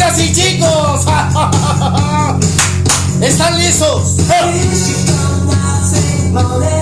Chicas y chicos, ¿están listos? ¡Hola,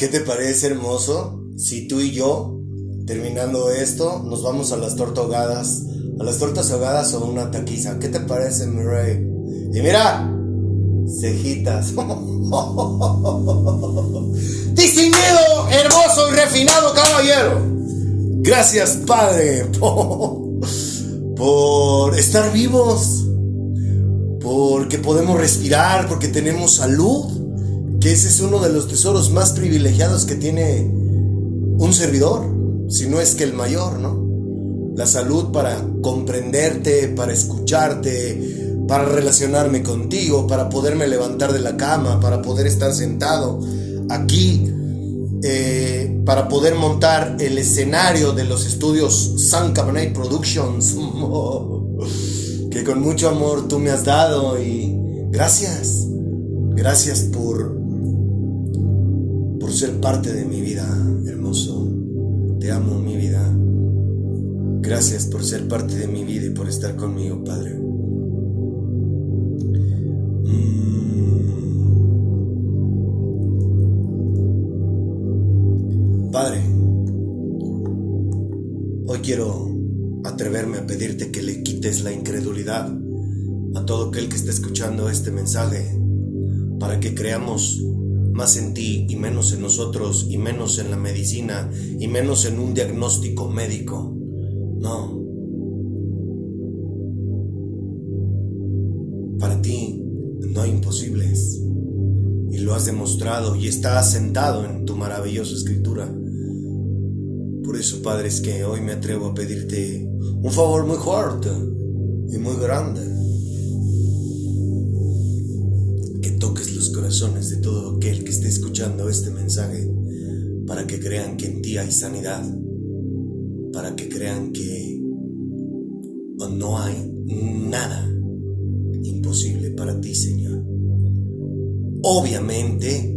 ¿Qué te parece hermoso si tú y yo, terminando esto, nos vamos a las tortas ahogadas? A las tortas ahogadas o una taquiza. ¿Qué te parece, mi rey? Y mira, cejitas. Distinguido, hermoso y refinado caballero. Gracias, Padre, por estar vivos, porque podemos respirar, porque tenemos salud que ese es uno de los tesoros más privilegiados que tiene un servidor, si no es que el mayor, ¿no? La salud para comprenderte, para escucharte, para relacionarme contigo, para poderme levantar de la cama, para poder estar sentado aquí, eh, para poder montar el escenario de los estudios San Cabernet Productions, que con mucho amor tú me has dado y gracias, gracias por por ser parte de mi vida, hermoso. Te amo, mi vida. Gracias por ser parte de mi vida y por estar conmigo, Padre. Mm. Padre, hoy quiero atreverme a pedirte que le quites la incredulidad a todo aquel que está escuchando este mensaje para que creamos más en ti y menos en nosotros y menos en la medicina y menos en un diagnóstico médico. No. Para ti no hay imposibles. Y lo has demostrado y está asentado en tu maravillosa escritura. Por eso, Padre, es que hoy me atrevo a pedirte un favor muy fuerte y muy grande de todo aquel que esté escuchando este mensaje para que crean que en ti hay sanidad, para que crean que no hay nada imposible para ti, Señor. Obviamente,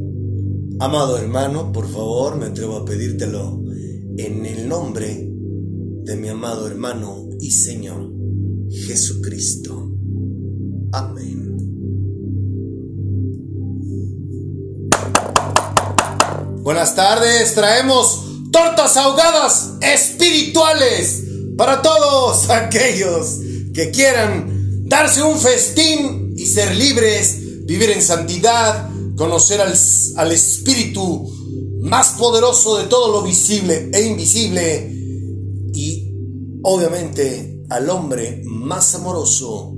amado hermano, por favor, me atrevo a pedírtelo en el nombre de mi amado hermano y Señor Jesucristo. Amén. Buenas tardes, traemos tortas ahogadas espirituales para todos aquellos que quieran darse un festín y ser libres, vivir en santidad, conocer al, al espíritu más poderoso de todo lo visible e invisible y obviamente al hombre más amoroso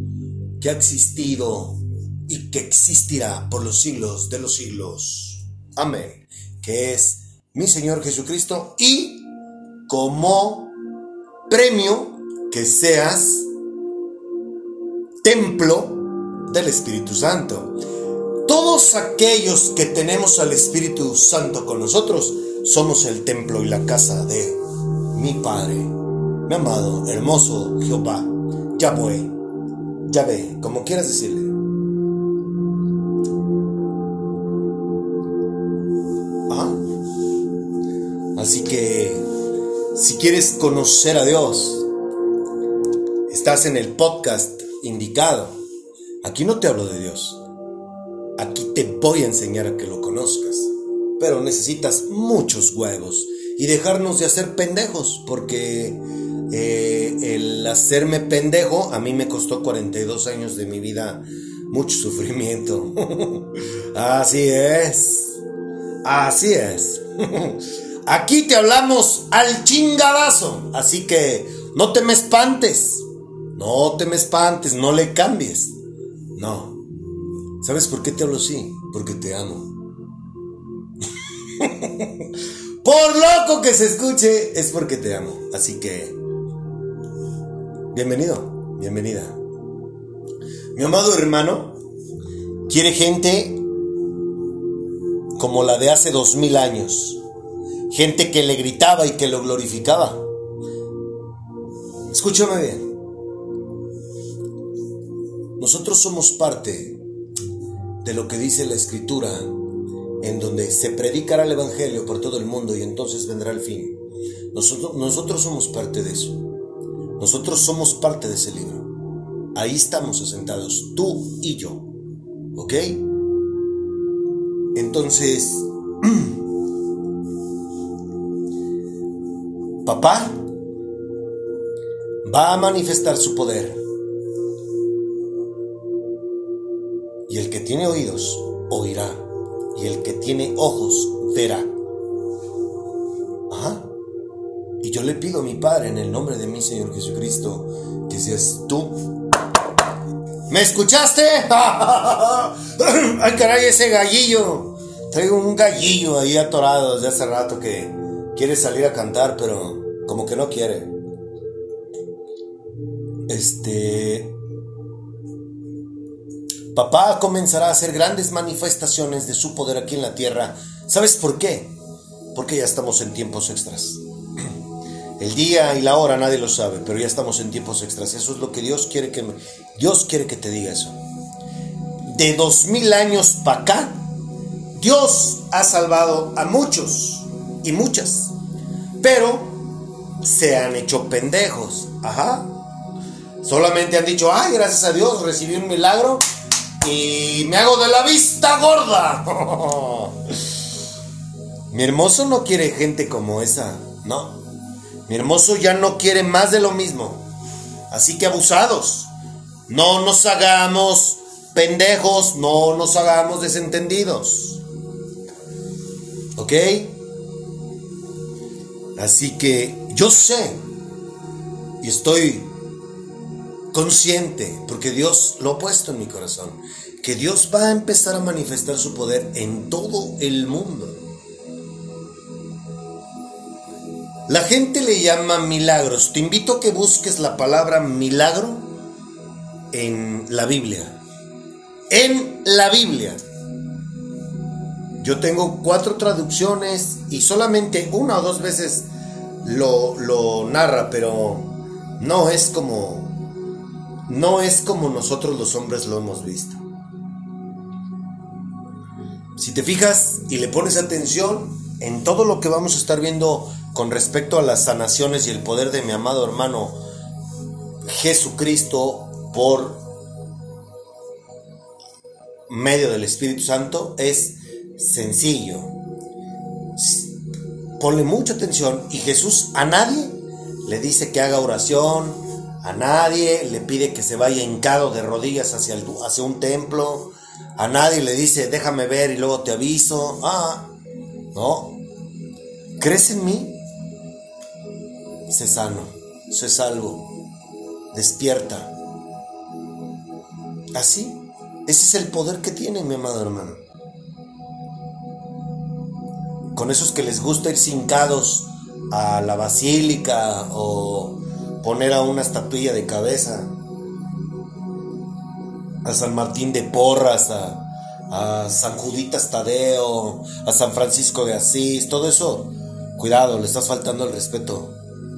que ha existido y que existirá por los siglos de los siglos. Amén que es mi Señor Jesucristo, y como premio que seas templo del Espíritu Santo. Todos aquellos que tenemos al Espíritu Santo con nosotros somos el templo y la casa de mi Padre, mi amado, hermoso Jehová, Yahweh, Yahvé, como quieras decirle. Así que si quieres conocer a Dios, estás en el podcast indicado. Aquí no te hablo de Dios. Aquí te voy a enseñar a que lo conozcas. Pero necesitas muchos huevos y dejarnos de hacer pendejos, porque eh, el hacerme pendejo a mí me costó 42 años de mi vida, mucho sufrimiento. Así es. Así es. Aquí te hablamos al chingadazo. Así que no te me espantes. No te me espantes, no le cambies. No. ¿Sabes por qué te hablo así? Porque te amo. por loco que se escuche, es porque te amo. Así que... Bienvenido, bienvenida. Mi amado hermano quiere gente como la de hace dos mil años gente que le gritaba y que lo glorificaba. Escúchame bien. Nosotros somos parte de lo que dice la escritura, en donde se predicará el Evangelio por todo el mundo y entonces vendrá el fin. Nosotros, somos parte de eso. Nosotros somos parte de ese libro. Ahí estamos asentados, tú y yo. ¿Ok? Entonces, Papá va a manifestar su poder. Y el que tiene oídos, oirá. Y el que tiene ojos, verá. Ajá. Y yo le pido a mi Padre en el nombre de mi Señor Jesucristo que seas tú. ¿Me escuchaste? Ay, caray, ese gallillo. Traigo un gallillo ahí atorado desde hace rato que quiere salir a cantar, pero como que no quiere. Este. Papá comenzará a hacer grandes manifestaciones de su poder aquí en la tierra. ¿Sabes por qué? Porque ya estamos en tiempos extras. El día y la hora nadie lo sabe, pero ya estamos en tiempos extras. Eso es lo que Dios quiere que Dios quiere que te diga eso. De dos mil años para acá, Dios ha salvado a muchos y muchas, pero se han hecho pendejos. Ajá. Solamente han dicho, ay, gracias a Dios recibí un milagro y me hago de la vista gorda. Mi hermoso no quiere gente como esa, no. Mi hermoso ya no quiere más de lo mismo. Así que abusados. No nos hagamos pendejos, no nos hagamos desentendidos. ¿Ok? Así que yo sé y estoy consciente, porque Dios lo ha puesto en mi corazón, que Dios va a empezar a manifestar su poder en todo el mundo. La gente le llama milagros. Te invito a que busques la palabra milagro en la Biblia. En la Biblia. Yo tengo cuatro traducciones y solamente una o dos veces lo, lo narra, pero no es como no es como nosotros los hombres lo hemos visto. Si te fijas y le pones atención en todo lo que vamos a estar viendo con respecto a las sanaciones y el poder de mi amado hermano Jesucristo por medio del Espíritu Santo, es sencillo. Ponle mucha atención y Jesús a nadie le dice que haga oración, a nadie le pide que se vaya hincado de rodillas hacia, hacia un templo. A nadie le dice, déjame ver y luego te aviso. Ah, no. ¿Crees en mí? Sé sano, sé salvo. Despierta. Así. Ese es el poder que tiene mi amado hermano. Con esos que les gusta ir hincados a la basílica o poner a una estatuilla de cabeza, a San Martín de Porras, a, a, San Juditas Tadeo, a San Francisco de Asís, todo eso, cuidado, le estás faltando el respeto.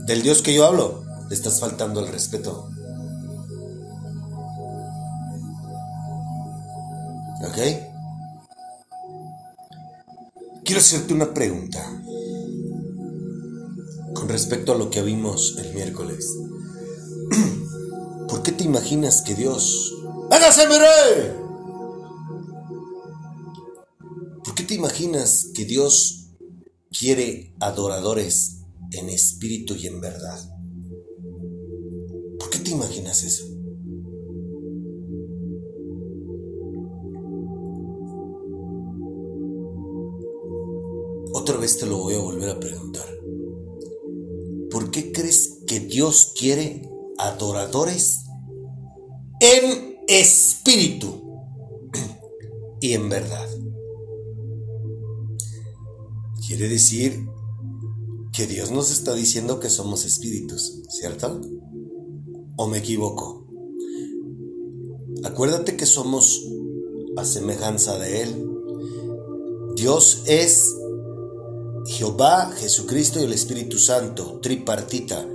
Del Dios que yo hablo, le estás faltando el respeto. ¿Ok? Quiero hacerte una pregunta con respecto a lo que vimos el miércoles. ¿Por qué te imaginas que Dios... ¡Hágase, mire! ¿Por qué te imaginas que Dios quiere adoradores en espíritu y en verdad? ¿Por qué te imaginas eso? Otra vez te lo voy a volver a preguntar. ¿Por qué crees que Dios quiere adoradores en espíritu y en verdad? Quiere decir que Dios nos está diciendo que somos espíritus, ¿cierto? ¿O me equivoco? Acuérdate que somos a semejanza de Él. Dios es Jehová, Jesucristo y el Espíritu Santo, tripartita.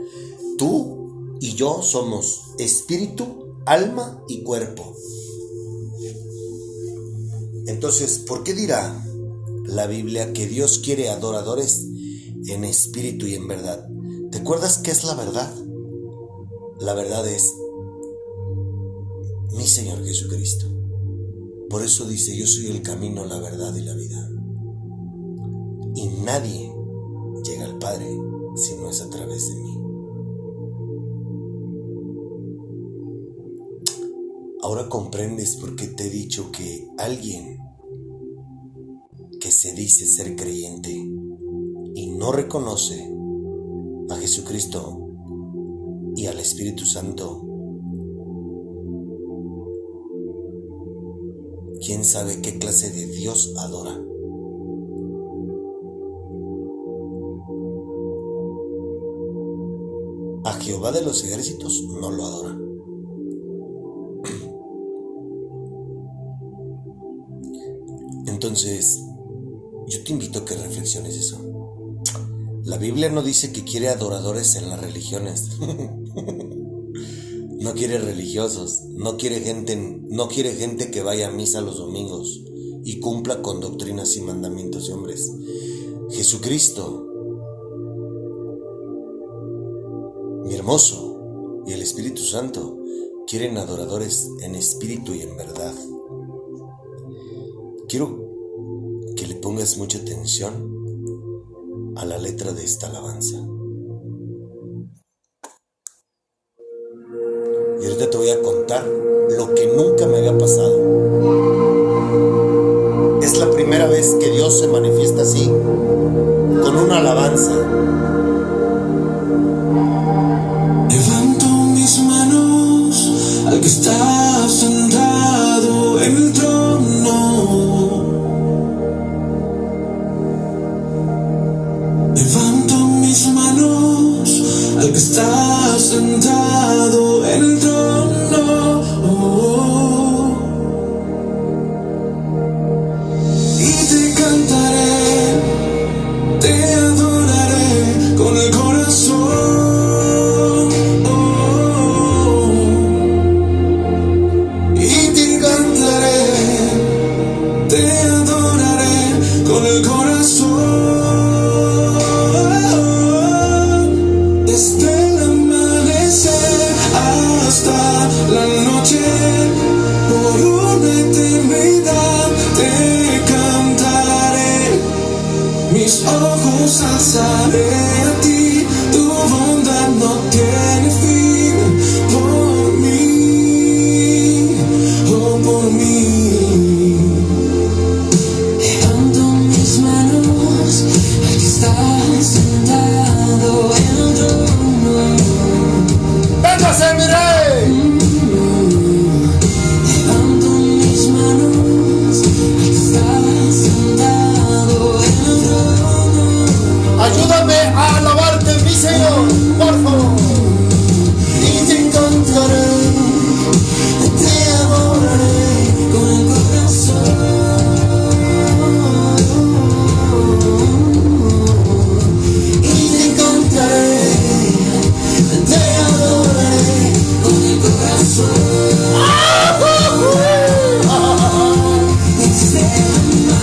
Tú y yo somos espíritu, alma y cuerpo. Entonces, ¿por qué dirá la Biblia que Dios quiere adoradores en espíritu y en verdad? ¿Te acuerdas qué es la verdad? La verdad es mi Señor Jesucristo. Por eso dice, yo soy el camino, la verdad y la vida. Y nadie llega al Padre si no es a través de mí. Ahora comprendes por qué te he dicho que alguien que se dice ser creyente y no reconoce a Jesucristo y al Espíritu Santo, quién sabe qué clase de Dios adora. Jehová de los ejércitos no lo adora. Entonces, yo te invito a que reflexiones eso. La Biblia no dice que quiere adoradores en las religiones. no quiere religiosos, no quiere gente, no quiere gente que vaya a misa los domingos y cumpla con doctrinas y mandamientos de hombres. Jesucristo, y el Espíritu Santo quieren adoradores en espíritu y en verdad. Quiero que le pongas mucha atención a la letra de esta alabanza. Y ahorita te voy a contar lo que nunca me había pasado. Es la primera vez que Dios se manifiesta así, con una alabanza. Al que está sentado en el trono.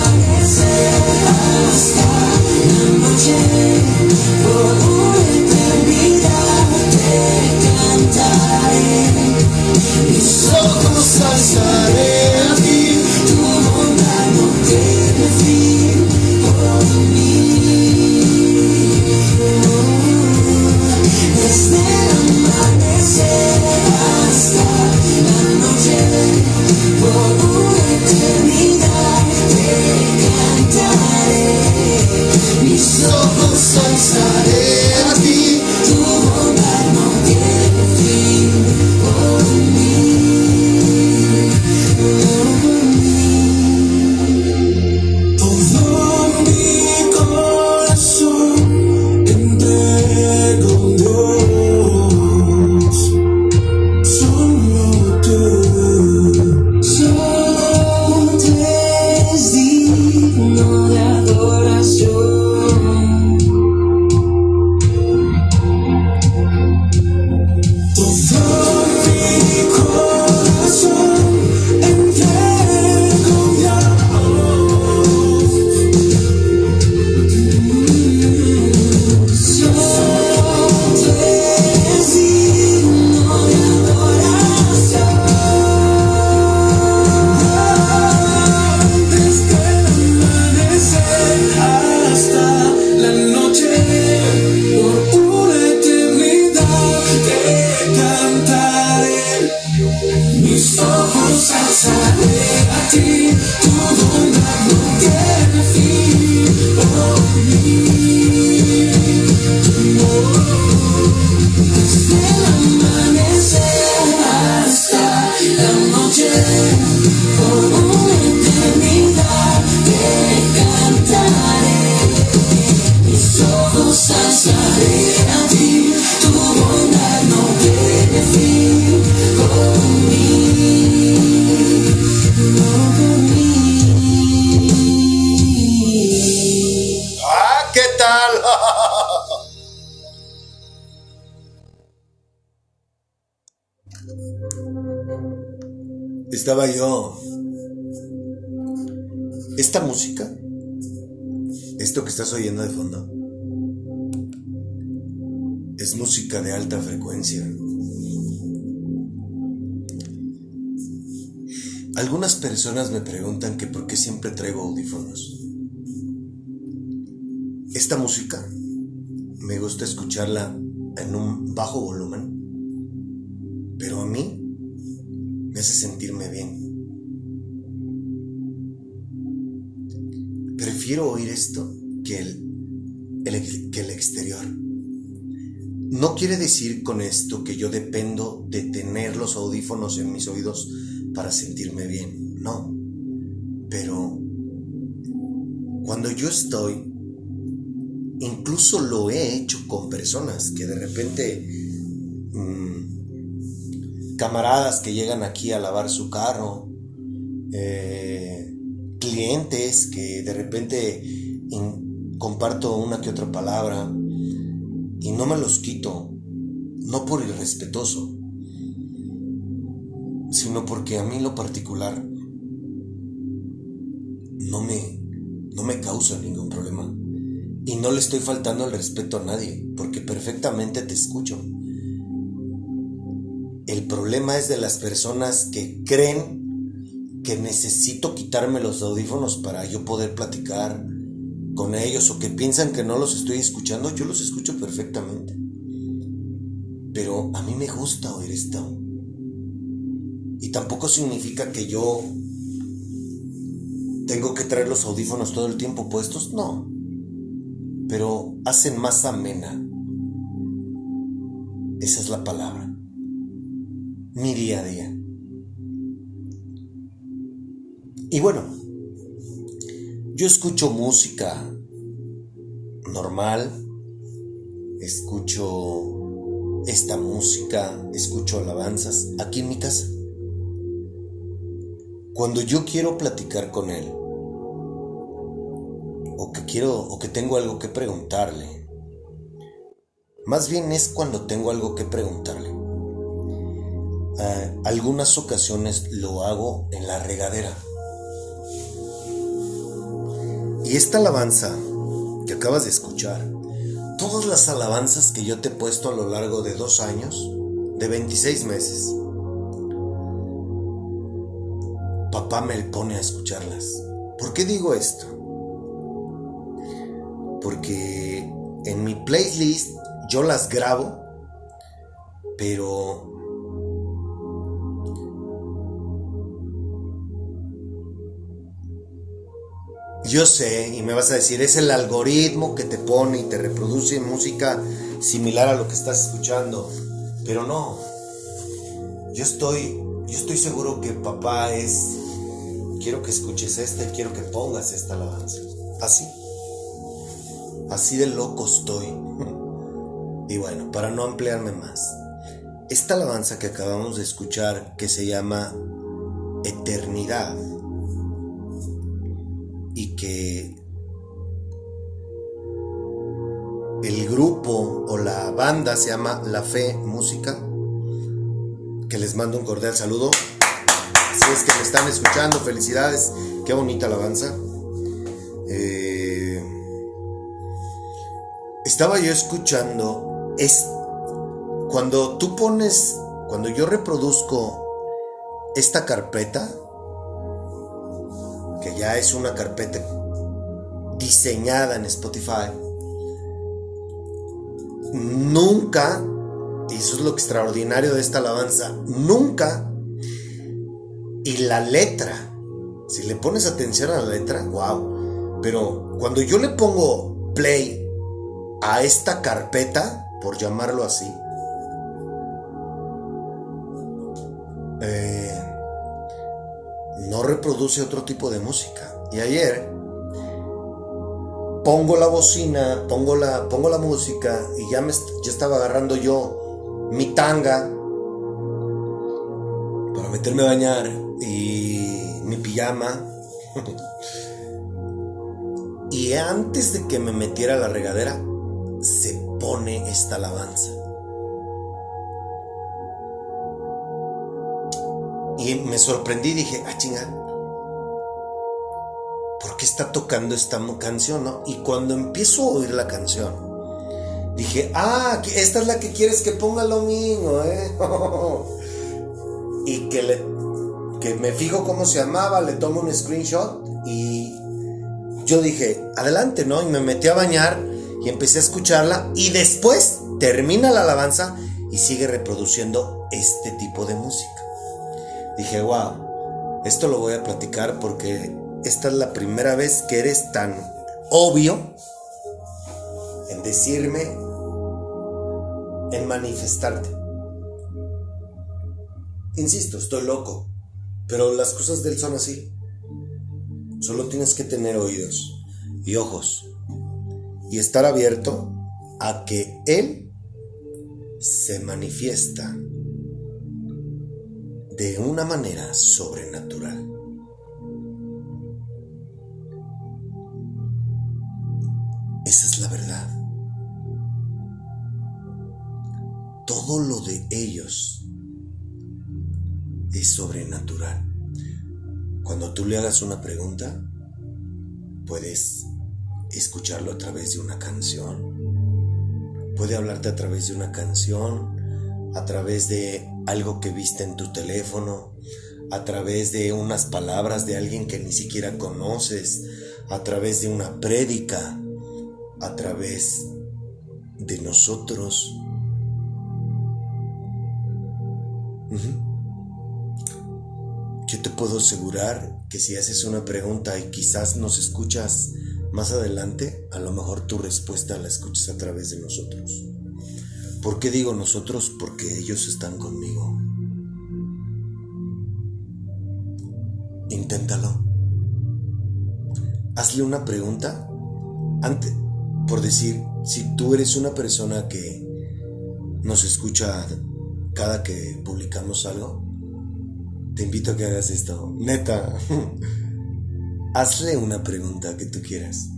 Amanecer hasta la noche, Estou com saudade a ti, tudo na Yo. Esta música, esto que estás oyendo de fondo, es música de alta frecuencia. Algunas personas me preguntan que por qué siempre traigo audífonos. Esta música me gusta escucharla en un bajo volumen, pero a mí me hace sentirme bien. Prefiero oír esto que el, el- que el exterior. No quiere decir con esto que yo dependo de tener los audífonos en mis oídos para sentirme bien, no. Pero cuando yo estoy, incluso lo he hecho con personas que de repente, mm, camaradas que llegan aquí a lavar su carro, eh, clientes que de repente comparto una que otra palabra y no me los quito, no por irrespetuoso, sino porque a mí lo particular no me, no me causa ningún problema. Y no le estoy faltando el respeto a nadie, porque perfectamente te escucho. El problema es de las personas que creen que necesito quitarme los audífonos para yo poder platicar con ellos o que piensan que no los estoy escuchando. Yo los escucho perfectamente. Pero a mí me gusta oír esto. Y tampoco significa que yo tengo que traer los audífonos todo el tiempo puestos, no. Pero hacen más amena. Esa es la palabra. Mi día a día. Y bueno, yo escucho música normal, escucho esta música, escucho alabanzas aquí en mi casa. Cuando yo quiero platicar con él, o que quiero, o que tengo algo que preguntarle, más bien es cuando tengo algo que preguntarle. Ah, algunas ocasiones lo hago en la regadera. Y esta alabanza que acabas de escuchar, todas las alabanzas que yo te he puesto a lo largo de dos años, de 26 meses, papá me pone a escucharlas. ¿Por qué digo esto? Porque en mi playlist yo las grabo, pero Yo sé, y me vas a decir, es el algoritmo que te pone y te reproduce música similar a lo que estás escuchando. Pero no. Yo estoy, yo estoy seguro que papá es. Quiero que escuches esta y quiero que pongas esta alabanza. Así. Así de loco estoy. y bueno, para no ampliarme más. Esta alabanza que acabamos de escuchar, que se llama Eternidad que el grupo o la banda se llama La Fe Música, que les mando un cordial saludo. Si es que me están escuchando, felicidades, qué bonita alabanza. Eh, estaba yo escuchando, es cuando tú pones, cuando yo reproduzco esta carpeta, que ya es una carpeta diseñada en Spotify, nunca, y eso es lo extraordinario de esta alabanza, nunca, y la letra, si le pones atención a la letra, wow, pero cuando yo le pongo play a esta carpeta, por llamarlo así, eh, no reproduce otro tipo de música. Y ayer pongo la bocina, pongo la, pongo la música y ya, me, ya estaba agarrando yo mi tanga para meterme a bañar y mi pijama. y antes de que me metiera la regadera, se pone esta alabanza. Y Y me sorprendí, dije, ah, chinga. ¿Por qué está tocando esta canción, no? Y cuando empiezo a oír la canción, dije, ah, esta es la que quieres que ponga el domingo, ¿eh? y que le que me fijo cómo se llamaba, le tomo un screenshot y yo dije, adelante, ¿no? Y me metí a bañar y empecé a escucharla y después termina la alabanza y sigue reproduciendo este tipo de música. Dije, wow, esto lo voy a platicar porque esta es la primera vez que eres tan obvio en decirme, en manifestarte. Insisto, estoy loco, pero las cosas de él son así. Solo tienes que tener oídos y ojos y estar abierto a que él se manifiesta de una manera sobrenatural. Esa es la verdad. Todo lo de ellos es sobrenatural. Cuando tú le hagas una pregunta, puedes escucharlo a través de una canción. Puede hablarte a través de una canción, a través de algo que viste en tu teléfono, a través de unas palabras de alguien que ni siquiera conoces, a través de una prédica, a través de nosotros. Yo te puedo asegurar que si haces una pregunta y quizás nos escuchas más adelante, a lo mejor tu respuesta la escuchas a través de nosotros. ¿Por qué digo nosotros? Porque ellos están conmigo. Inténtalo. Hazle una pregunta antes, por decir, si tú eres una persona que nos escucha cada que publicamos algo, te invito a que hagas esto. Neta, hazle una pregunta que tú quieras.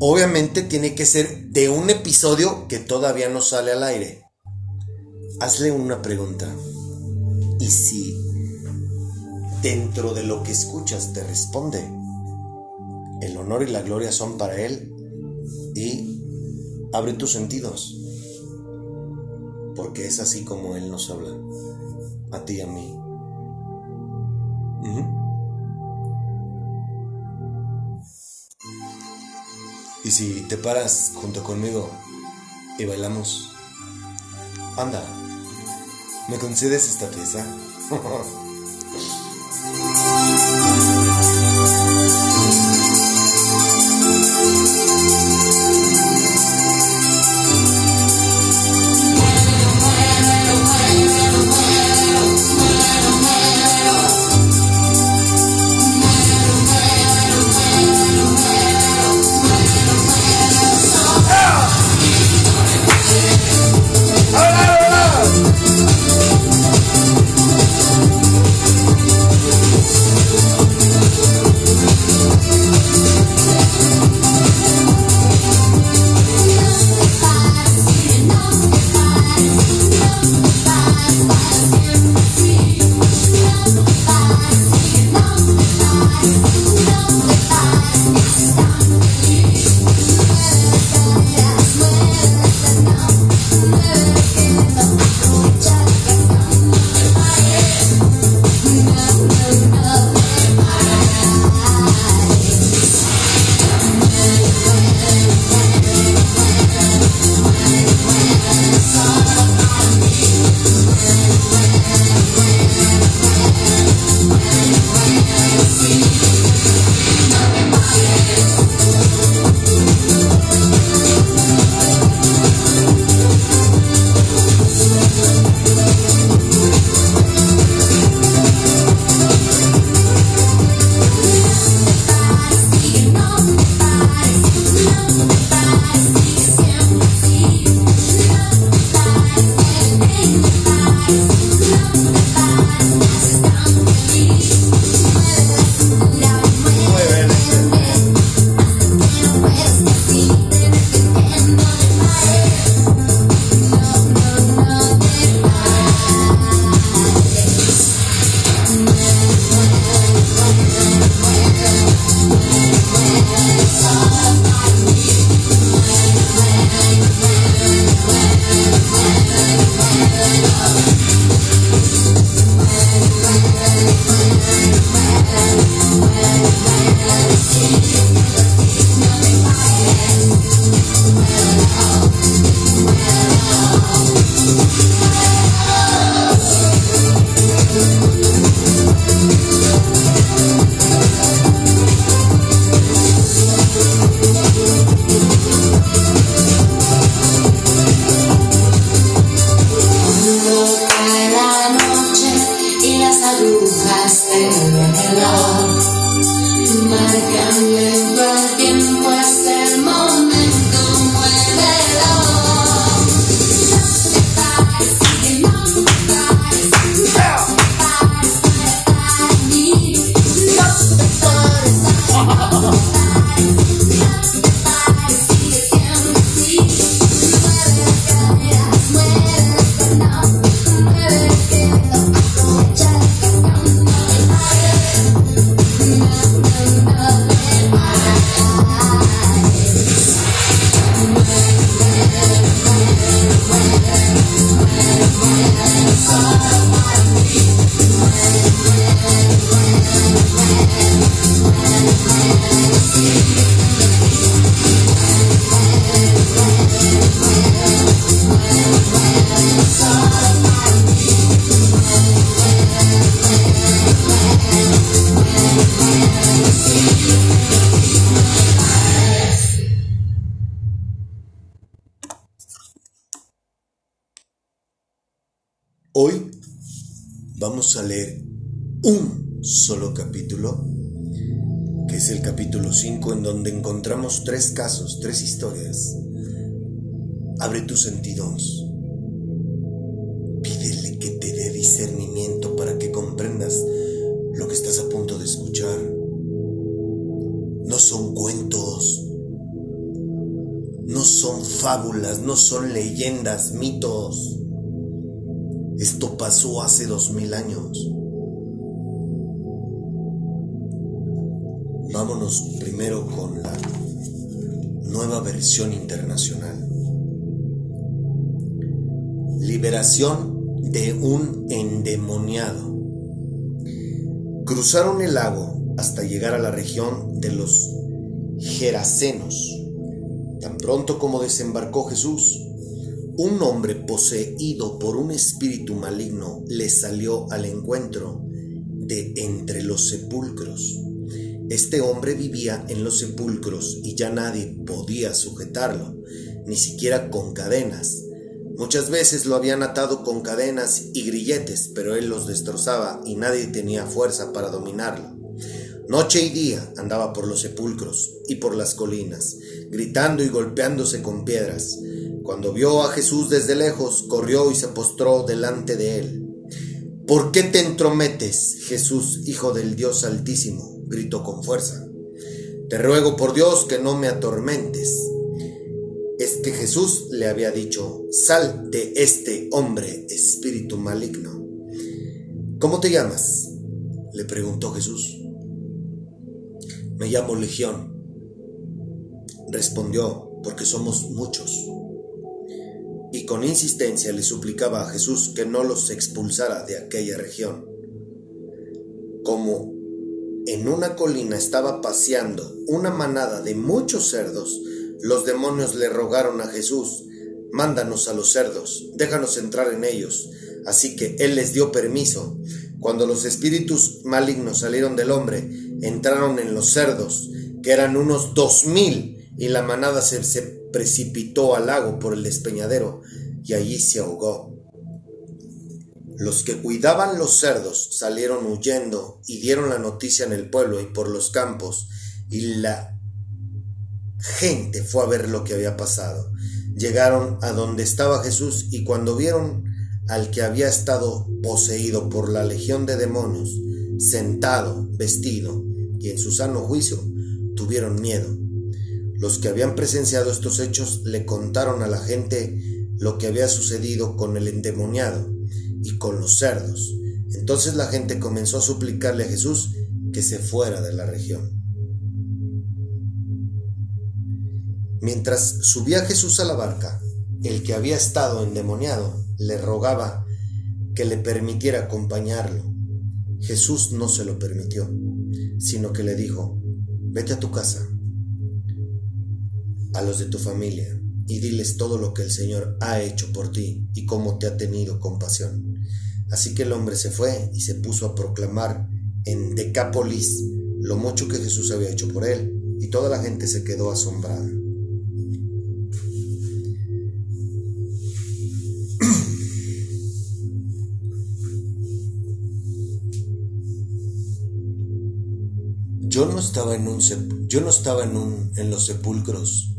Obviamente tiene que ser de un episodio que todavía no sale al aire. Hazle una pregunta. Y si dentro de lo que escuchas te responde, el honor y la gloria son para Él y abre tus sentidos. Porque es así como Él nos habla. A ti y a mí. Y si te paras junto conmigo y bailamos, anda, ¿me concedes esta pieza? leyendas, mitos. Esto pasó hace dos mil años. Vámonos primero con la nueva versión internacional. Liberación de un endemoniado. Cruzaron el lago hasta llegar a la región de los Gerasenos. Tan pronto como desembarcó Jesús, un hombre poseído por un espíritu maligno le salió al encuentro de entre los sepulcros. Este hombre vivía en los sepulcros y ya nadie podía sujetarlo, ni siquiera con cadenas. Muchas veces lo habían atado con cadenas y grilletes, pero él los destrozaba y nadie tenía fuerza para dominarlo. Noche y día andaba por los sepulcros y por las colinas, gritando y golpeándose con piedras. Cuando vio a Jesús desde lejos, corrió y se postró delante de él. ¿Por qué te entrometes, Jesús, Hijo del Dios Altísimo? gritó con fuerza. Te ruego por Dios que no me atormentes. Es que Jesús le había dicho, sal de este hombre, espíritu maligno. ¿Cómo te llamas? le preguntó Jesús. Me llamo Legión, respondió, porque somos muchos. Y con insistencia le suplicaba a Jesús que no los expulsara de aquella región. Como en una colina estaba paseando una manada de muchos cerdos, los demonios le rogaron a Jesús, mándanos a los cerdos, déjanos entrar en ellos. Así que él les dio permiso. Cuando los espíritus malignos salieron del hombre, entraron en los cerdos, que eran unos dos mil, y la manada se, precipitó al lago por el despeñadero, y allí se ahogó. Los que cuidaban los cerdos salieron huyendo y dieron la noticia en el pueblo y por los campos, y la gente fue a ver lo que había pasado. Llegaron a donde estaba Jesús y cuando vieron al que había estado poseído por la legión de demonios, sentado, vestido y en su sano juicio, tuvieron miedo. Los que habían presenciado estos hechos le contaron a la gente lo que había sucedido con el endemoniado y con los cerdos. Entonces la gente comenzó a suplicarle a Jesús que se fuera de la región. Mientras subía Jesús a la barca, el que había estado endemoniado le rogaba que le permitiera acompañarlo. Jesús no se lo permitió, sino que le dijo, vete a tu casa, a los de tu familia, y diles todo lo que el Señor ha hecho por ti y cómo te ha tenido compasión. Así que el hombre se fue y se puso a proclamar en Decápolis lo mucho que Jesús había hecho por él, y toda la gente se quedó asombrada. Yo no estaba en un yo no estaba en un en los sepulcros.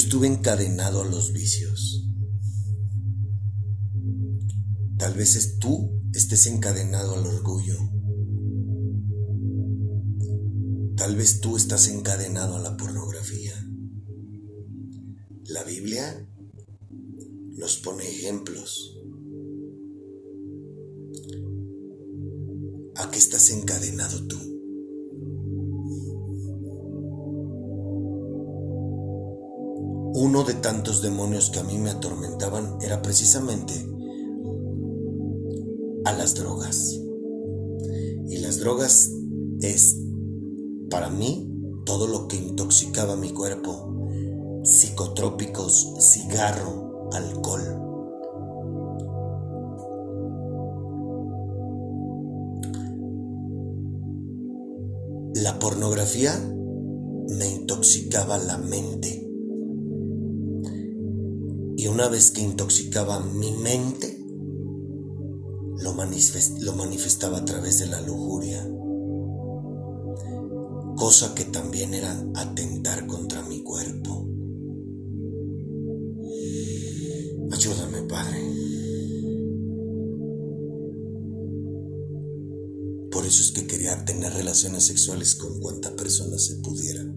Estuve encadenado a los vicios. Tal vez tú estés encadenado al orgullo. Tal vez tú estás encadenado a la pornografía. La Biblia nos pone ejemplos. ¿A qué estás encadenado tú? Uno de tantos demonios que a mí me atormentaban era precisamente a las drogas. Y las drogas es, para mí, todo lo que intoxicaba mi cuerpo. Psicotrópicos, cigarro, alcohol. La pornografía me intoxicaba la mente. Y una vez que intoxicaba mi mente, lo, manifest- lo manifestaba a través de la lujuria, cosa que también era atentar contra mi cuerpo. Ayúdame, Padre. Por eso es que quería tener relaciones sexuales con cuanta persona se pudiera.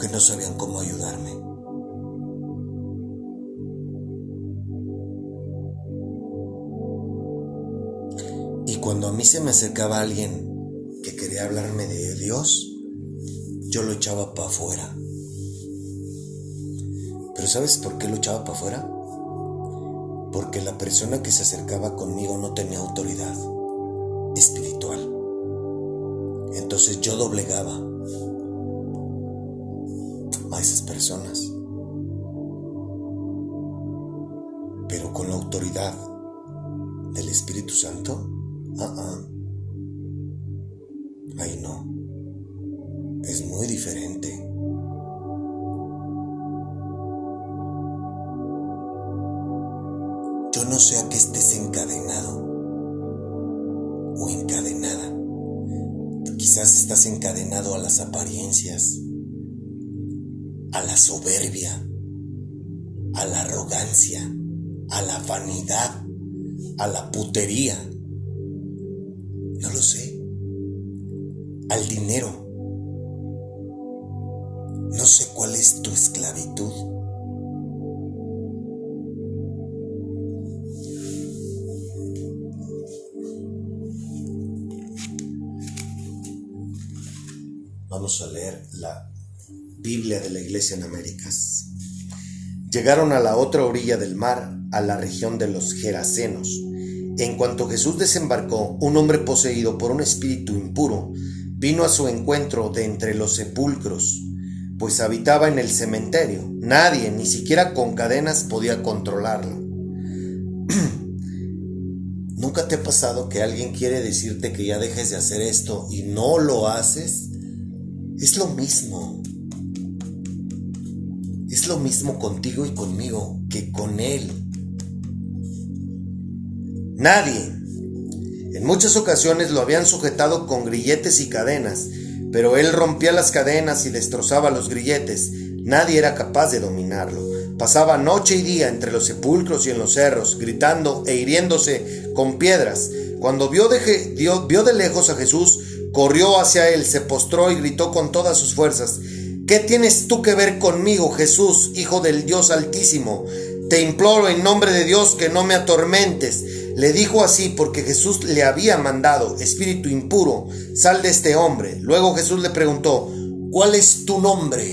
Que no sabían cómo ayudarme. Y cuando a mí se me acercaba alguien que quería hablarme de Dios, yo lo echaba para afuera. Pero ¿sabes por qué lo echaba para afuera? Porque la persona que se acercaba conmigo no tenía autoridad espiritual. Entonces yo doblegaba personas. A la putería. No lo sé. Al dinero. No sé cuál es tu esclavitud. Vamos a leer la Biblia de la Iglesia en Américas. Llegaron a la otra orilla del mar, a la región de los Gerasenos. En cuanto Jesús desembarcó, un hombre poseído por un espíritu impuro vino a su encuentro de entre los sepulcros, pues habitaba en el cementerio. Nadie, ni siquiera con cadenas, podía controlarlo. ¿Nunca te ha pasado que alguien quiere decirte que ya dejes de hacer esto y no lo haces? Es lo mismo. Es lo mismo contigo y conmigo que con Él. Nadie. En muchas ocasiones lo habían sujetado con grilletes y cadenas, pero Él rompía las cadenas y destrozaba los grilletes. Nadie era capaz de dominarlo. Pasaba noche y día entre los sepulcros y en los cerros, gritando e hiriéndose con piedras. Cuando vio de, vio, de lejos a Jesús, corrió hacia él, se postró y gritó con todas sus fuerzas, ¿Qué tienes tú que ver conmigo, Jesús, Hijo del Dios Altísimo? Te imploro en nombre de Dios que no me atormentes. Le dijo así porque Jesús le había mandado, Espíritu impuro, sal de este hombre. Luego Jesús le preguntó, ¿cuál es tu nombre?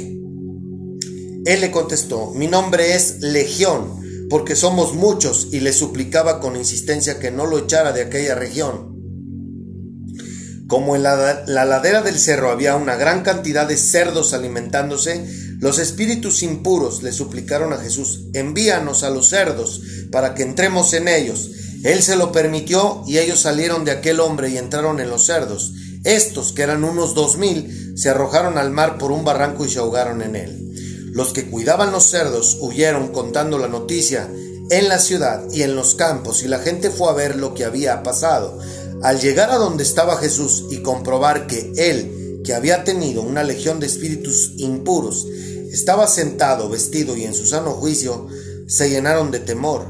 Él le contestó, mi nombre es Legión, porque somos muchos, y le suplicaba con insistencia que no lo echara de aquella región. Como en la, la, ladera del cerro había una gran cantidad de cerdos alimentándose, los espíritus impuros le suplicaron a Jesús, envíanos a los cerdos para que entremos en ellos. Él se lo permitió y ellos salieron de aquel hombre y entraron en los cerdos. Estos, que eran unos dos mil, se arrojaron al mar por un barranco y se ahogaron en él. Los que cuidaban los cerdos huyeron contando la noticia en la ciudad y en los campos y la gente fue a ver lo que había pasado. Al llegar a donde estaba Jesús y comprobar que él, que había tenido una legión de espíritus impuros, estaba sentado, vestido y en su sano juicio, se llenaron de temor.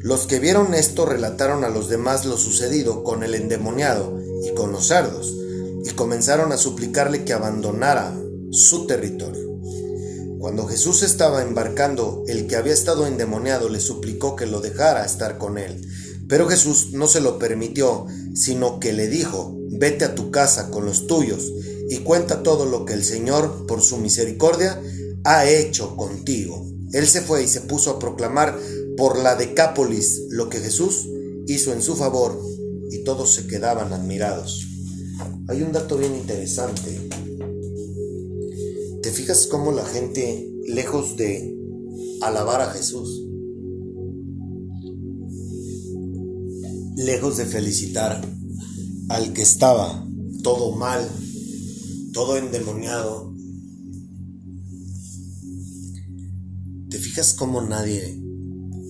Los que vieron esto relataron a los demás lo sucedido con el endemoniado y con los cerdos, y comenzaron a suplicarle que abandonara su territorio. Cuando Jesús estaba embarcando, el que había estado endemoniado le suplicó que lo dejara estar con él. Pero Jesús no se lo permitió, sino que le dijo, vete a tu casa con los tuyos y cuenta todo lo que el Señor, por su misericordia, ha hecho contigo. Él se fue y se puso a proclamar por la Decápolis lo que Jesús hizo en su favor y todos se quedaban admirados. hay un dato bien interesante. ¿Te fijas cómo la gente, lejos de alabar a Jesús, lejos de felicitar al que estaba todo mal, todo endemoniado, ¿te fijas cómo nadie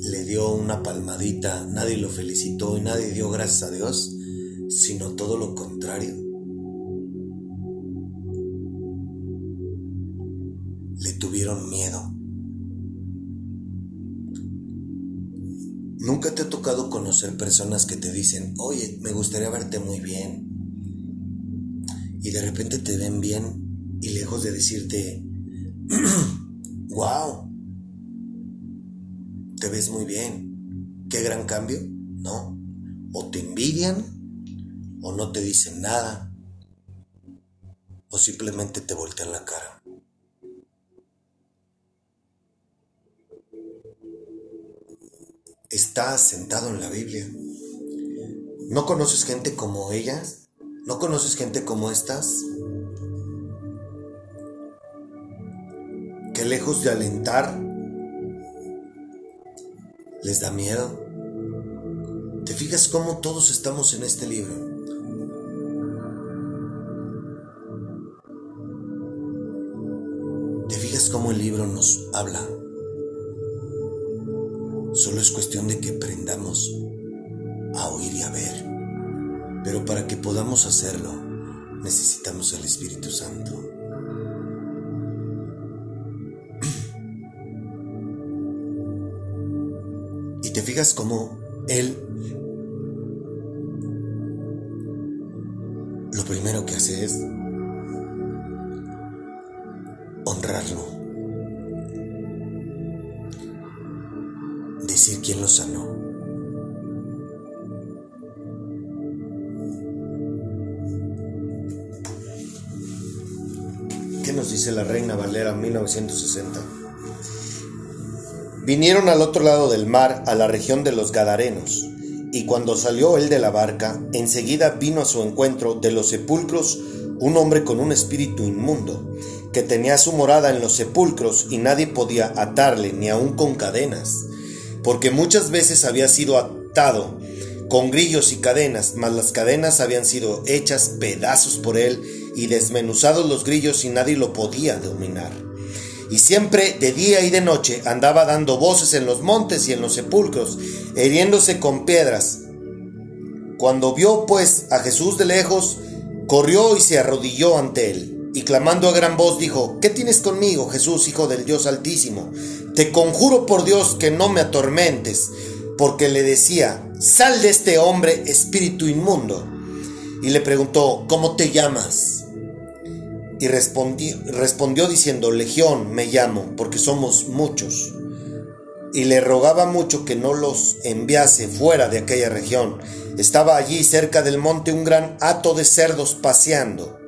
le dio una palmadita, nadie lo felicitó y nadie dio gracias a Dios, sino todo lo contrario? Le tuvieron miedo. Nunca te ha tocado conocer personas que te dicen, oye, me gustaría verte muy bien. Y de repente te ven bien y lejos de decirte, wow, te ves muy bien. ¿Qué gran cambio? No. O te envidian o no te dicen nada. O simplemente te voltean la cara. Está sentado en la Biblia. ¿No conoces gente como ellas? ¿No conoces gente como estas? Que lejos de alentar, les da miedo. ¿Te fijas cómo todos estamos en este libro? ¿Te fijas cómo el libro nos habla? Solo es cuestión de que aprendamos a oír y a ver. Pero para que podamos hacerlo, necesitamos el Espíritu Santo. Y te fijas cómo Él lo primero que hace es decir quién lo sanó. ¿Qué nos dice la Reina Valera 1960? Vinieron al otro lado del mar, a la región de los Gadarenos, y cuando salió él de la barca, enseguida vino a su encuentro de los sepulcros un hombre con un espíritu inmundo, que tenía su morada en los sepulcros y nadie podía atarle, ni aun con cadenas porque muchas veces había sido atado con grillos y cadenas, mas las cadenas habían sido hechas pedazos por él y desmenuzados los grillos y nadie lo podía dominar. Y siempre de día y de noche andaba dando voces en los montes y en los sepulcros, hiriéndose con piedras. Cuando vio pues a Jesús de lejos, corrió y se arrodilló ante él y clamando a gran voz dijo, ¿qué tienes conmigo, Jesús, Hijo del Dios Altísimo? Te conjuro por Dios que no me atormentes, porque le decía, sal de este hombre, espíritu inmundo. Y le preguntó, ¿cómo te llamas? Y respondió, respondió diciendo, Legión me llamo, porque somos muchos. Y le rogaba mucho que no los enviase fuera de aquella región. Estaba allí cerca del monte un gran hato de cerdos paseando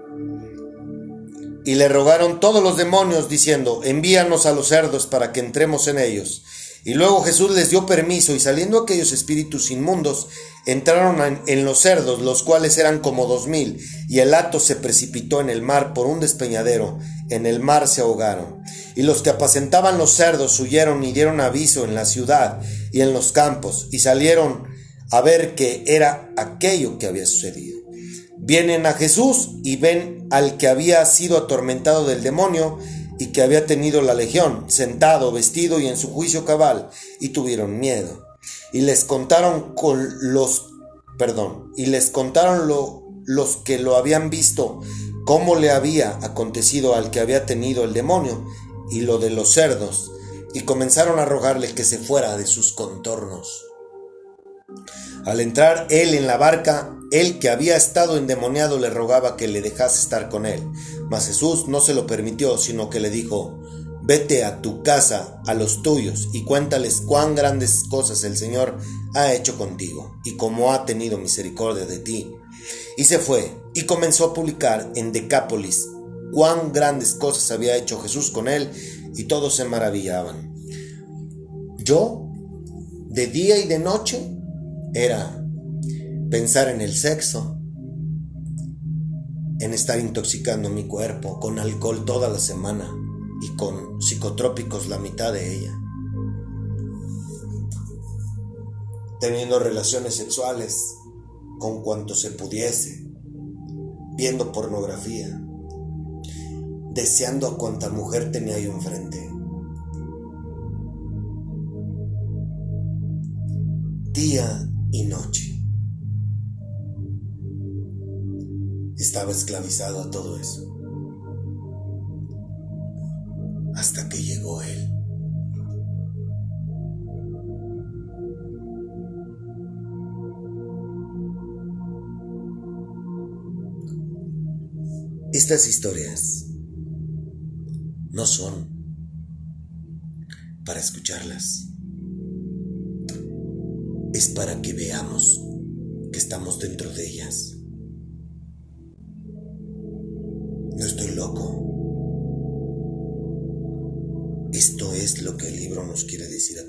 y le rogaron todos los demonios diciendo, envíanos a los cerdos para que entremos en ellos. Y luego Jesús les dio permiso y saliendo aquellos espíritus inmundos, entraron en los cerdos, los cuales eran como dos mil, y el hato se precipitó en el mar por un despeñadero, en el mar se ahogaron. Y los que apacentaban los cerdos huyeron y dieron aviso en la ciudad y en los campos, y salieron a ver qué era aquello que había sucedido. Vienen a Jesús y ven al que había sido atormentado del demonio y que había tenido la legión, sentado, vestido y en su juicio cabal, y tuvieron miedo. Y les contaron con los, perdón, y les contaron lo, los que lo habían visto, cómo le había acontecido al que había tenido el demonio, y lo de los cerdos, y comenzaron a rogarle que se fuera de sus contornos. Al entrar él en la barca, el que había estado endemoniado le rogaba que le dejase estar con él. Mas Jesús no se lo permitió, sino que le dijo, Vete a tu casa, a los tuyos, y cuéntales cuán grandes cosas el Señor ha hecho contigo, y cómo ha tenido misericordia de ti. Y se fue, y comenzó a publicar en Decápolis cuán grandes cosas había hecho Jesús con él, y todos se maravillaban. Yo, de día y de noche, era pensar en el sexo, en estar intoxicando mi cuerpo con alcohol toda la semana y con psicotrópicos la mitad de ella. Teniendo relaciones sexuales con cuanto se pudiese, viendo pornografía, deseando a cuanta mujer tenía yo enfrente. Día y noche. Estaba esclavizado a todo eso. Hasta que llegó él. Estas historias no son para escucharlas. Es para que veamos que estamos dentro de ellas. No estoy loco. Esto es lo que el libro nos quiere decir